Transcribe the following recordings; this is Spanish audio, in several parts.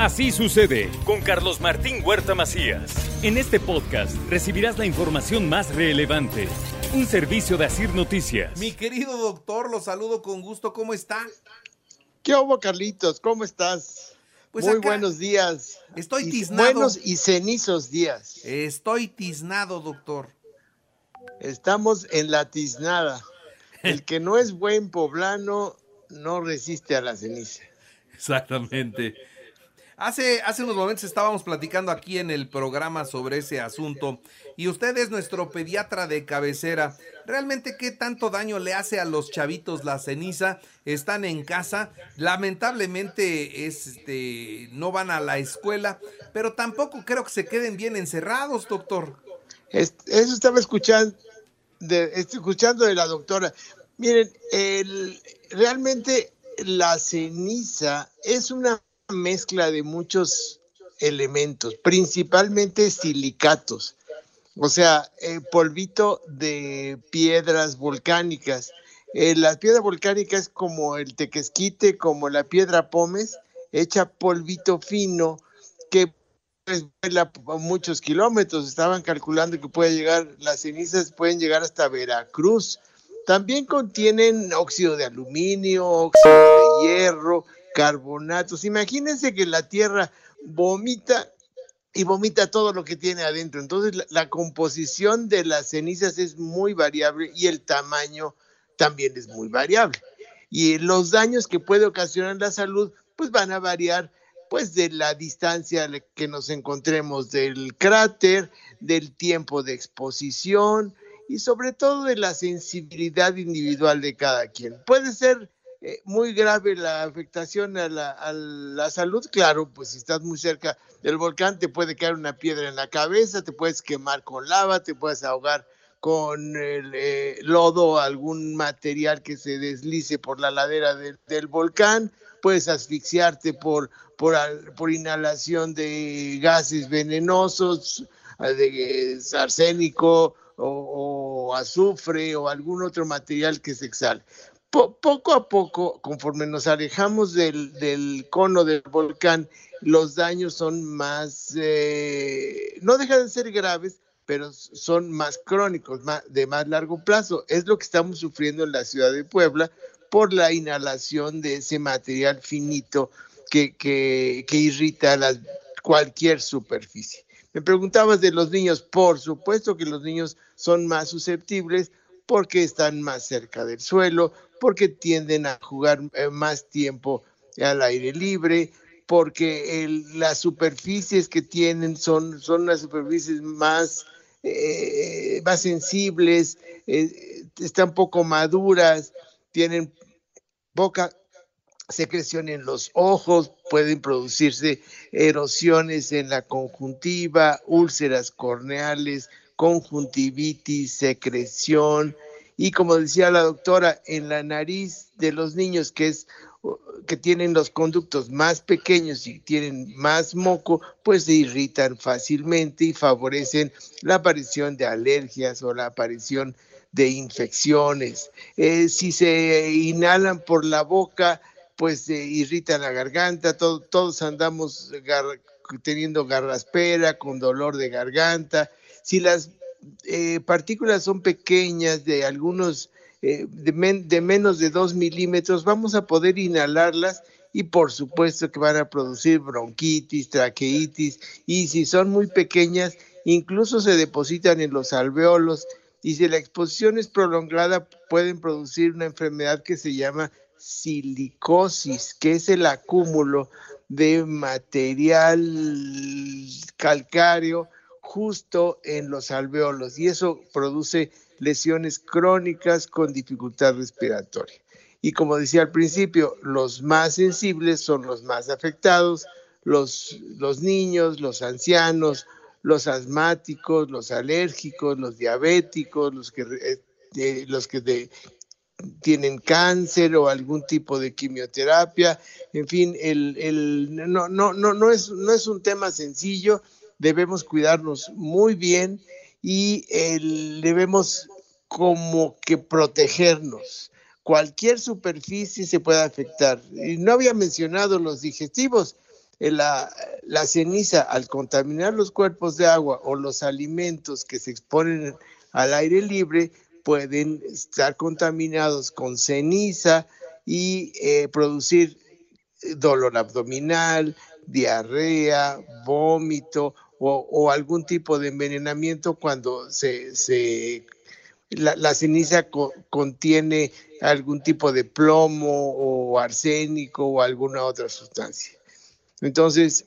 Así sucede con Carlos Martín Huerta Macías. En este podcast recibirás la información más relevante. Un servicio de Asir Noticias. Mi querido doctor, lo saludo con gusto. ¿Cómo está? ¿Qué hubo, Carlitos? ¿Cómo estás? Pues Muy acá buenos días. Estoy Y- tiznado. Buenos y cenizos días. Estoy tiznado, doctor. Estamos en la tiznada. El que no es buen poblano no resiste a la ceniza. Exactamente. Hace, hace unos momentos estábamos platicando aquí en el programa sobre ese asunto y usted es nuestro pediatra de cabecera. ¿Realmente qué tanto daño le hace a los chavitos la ceniza? Están en casa, lamentablemente este, no van a la escuela, pero tampoco creo que se queden bien encerrados, doctor. Es- Eso estaba escuchando de, escuchando de la doctora. Miren, el- realmente la ceniza es una mezcla de muchos elementos, principalmente silicatos, o sea, eh, polvito de piedras volcánicas. Eh, la piedra volcánica es como el tequesquite, como la piedra pómez, hecha polvito fino que pues, vuela muchos kilómetros. Estaban calculando que puede llegar, las cenizas pueden llegar hasta Veracruz. También contienen óxido de aluminio, óxido de hierro, carbonatos. Imagínense que la Tierra vomita y vomita todo lo que tiene adentro. Entonces la, composición de las cenizas es muy variable y el tamaño también es muy variable. Y los daños que puede ocasionar la salud pues van a variar pues de la distancia que nos encontremos del cráter, del tiempo de exposición y sobre todo de la sensibilidad individual de cada quien. Puede ser eh, muy grave la afectación a la, a la salud, claro, pues si estás muy cerca del volcán te puede caer una piedra en la cabeza, te puedes quemar con lava, te puedes ahogar con el eh, lodo, algún material que se deslice por la ladera del- del volcán, puedes asfixiarte por, por, por inhalación de gases venenosos, eh, de eh, arsénico o azufre o algún otro material que se exhale. Po- poco a poco, conforme nos alejamos del, del cono del volcán, los daños son más, eh, no dejan de ser graves, pero son más crónicos, de más largo plazo. Es lo que estamos sufriendo en la ciudad de Puebla por la inhalación de ese material finito que, que, irrita cualquier superficie. Me preguntabas de los niños, por supuesto que los niños son más susceptibles porque están más cerca del suelo, porque tienden a jugar eh, más tiempo al aire libre, porque las superficies que tienen son, son las superficies más, eh, más sensibles, eh, están poco maduras, tienen poca secreción en los ojos, pueden producirse erosiones en la conjuntiva, úlceras corneales, conjuntivitis, secreción y como decía la doctora, en la nariz de los niños que es que tienen los conductos más pequeños y tienen más moco, pues se irritan fácilmente y favorecen la aparición de alergias o la aparición de infecciones. Eh, si se inhalan por la boca, pues se irrita la garganta, todo- todos andamos teniendo garraspera, con dolor de garganta. Si las eh, partículas son pequeñas, de algunos, eh, de, de menos de 2 milímetros, vamos a poder inhalarlas y por supuesto que van a producir bronquitis, traqueitis y si son muy pequeñas, incluso se depositan en los alveolos. Y si la exposición es prolongada pueden producir una enfermedad que se llama silicosis, que es el acúmulo de material calcáreo justo en los alveolos y eso produce lesiones crónicas con dificultad respiratoria. Y como decía al principio, los más sensibles son los más afectados, los, los niños, los ancianos, los asmáticos, los alérgicos, los diabéticos, los que, eh, los que tienen cáncer o algún tipo de quimioterapia. En fin, el, el, no, no, no, no, es, no es un tema sencillo, debemos cuidarnos muy bien y debemos como que protegernos. Cualquier superficie se puede afectar. Y no había mencionado los digestivos. La, la, ceniza al contaminar los cuerpos de agua o los alimentos que se exponen al aire libre pueden estar contaminados con ceniza y eh, producir dolor abdominal, diarrea, vómito o, algún tipo de envenenamiento cuando se, se la, ceniza contiene algún tipo de plomo o arsénico o alguna otra sustancia. Entonces,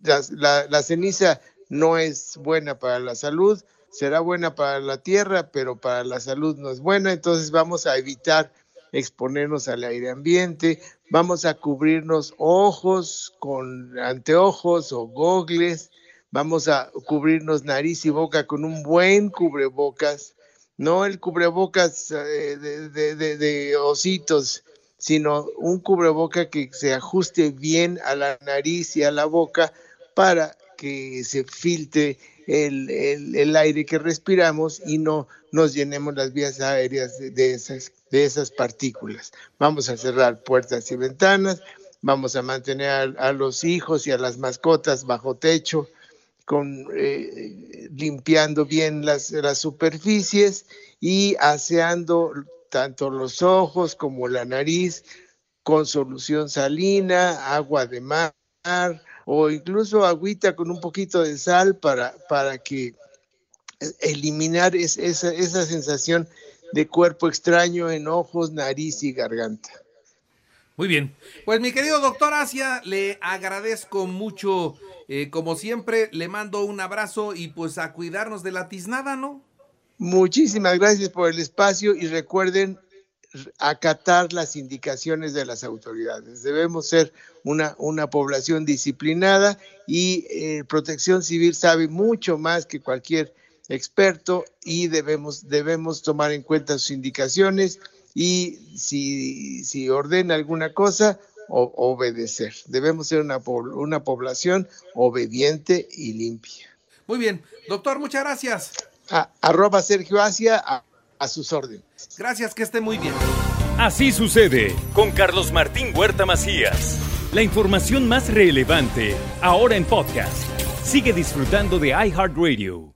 la, ceniza no es buena para la salud, será buena para la tierra, pero para la salud no es buena, entonces vamos a evitar exponernos al aire ambiente, vamos a cubrirnos ojos con anteojos o gogles, vamos a cubrirnos nariz y boca con un buen cubrebocas, no el cubrebocas eh, de, ositos, sino un cubreboca que se ajuste bien a la nariz y a la boca para que se filtre el, aire que respiramos y no nos llenemos las vías aéreas de, esas, de esas partículas. Vamos a cerrar puertas y ventanas, vamos a mantener a, los hijos y a las mascotas bajo techo, con, eh, limpiando bien las, las superficies y aseando tanto los ojos como la nariz con solución salina, agua de mar o incluso agüita con un poquito de sal para, para que eliminar esa, esa sensación de cuerpo extraño en ojos, nariz y garganta. Muy bien. Pues mi querido doctor Asia, le agradezco mucho. Eh, como siempre, le mando un abrazo y pues a cuidarnos de la tiznada, ¿no? Muchísimas gracias por el espacio y recuerden acatar las indicaciones de las autoridades. Debemos ser una, una población disciplinada y eh, Protección Civil sabe mucho más que cualquier experto y debemos, debemos tomar en cuenta sus indicaciones y si, si ordena alguna cosa, obedecer. Debemos ser una, una población obediente y limpia. Muy bien, doctor, muchas gracias. arroba Sergio Asia, a, a sus órdenes. Gracias, que esté muy bien. Así sucede con Carlos Martín Huerta Macías. La información más relevante, ahora en podcast. Sigue disfrutando de iHeartRadio.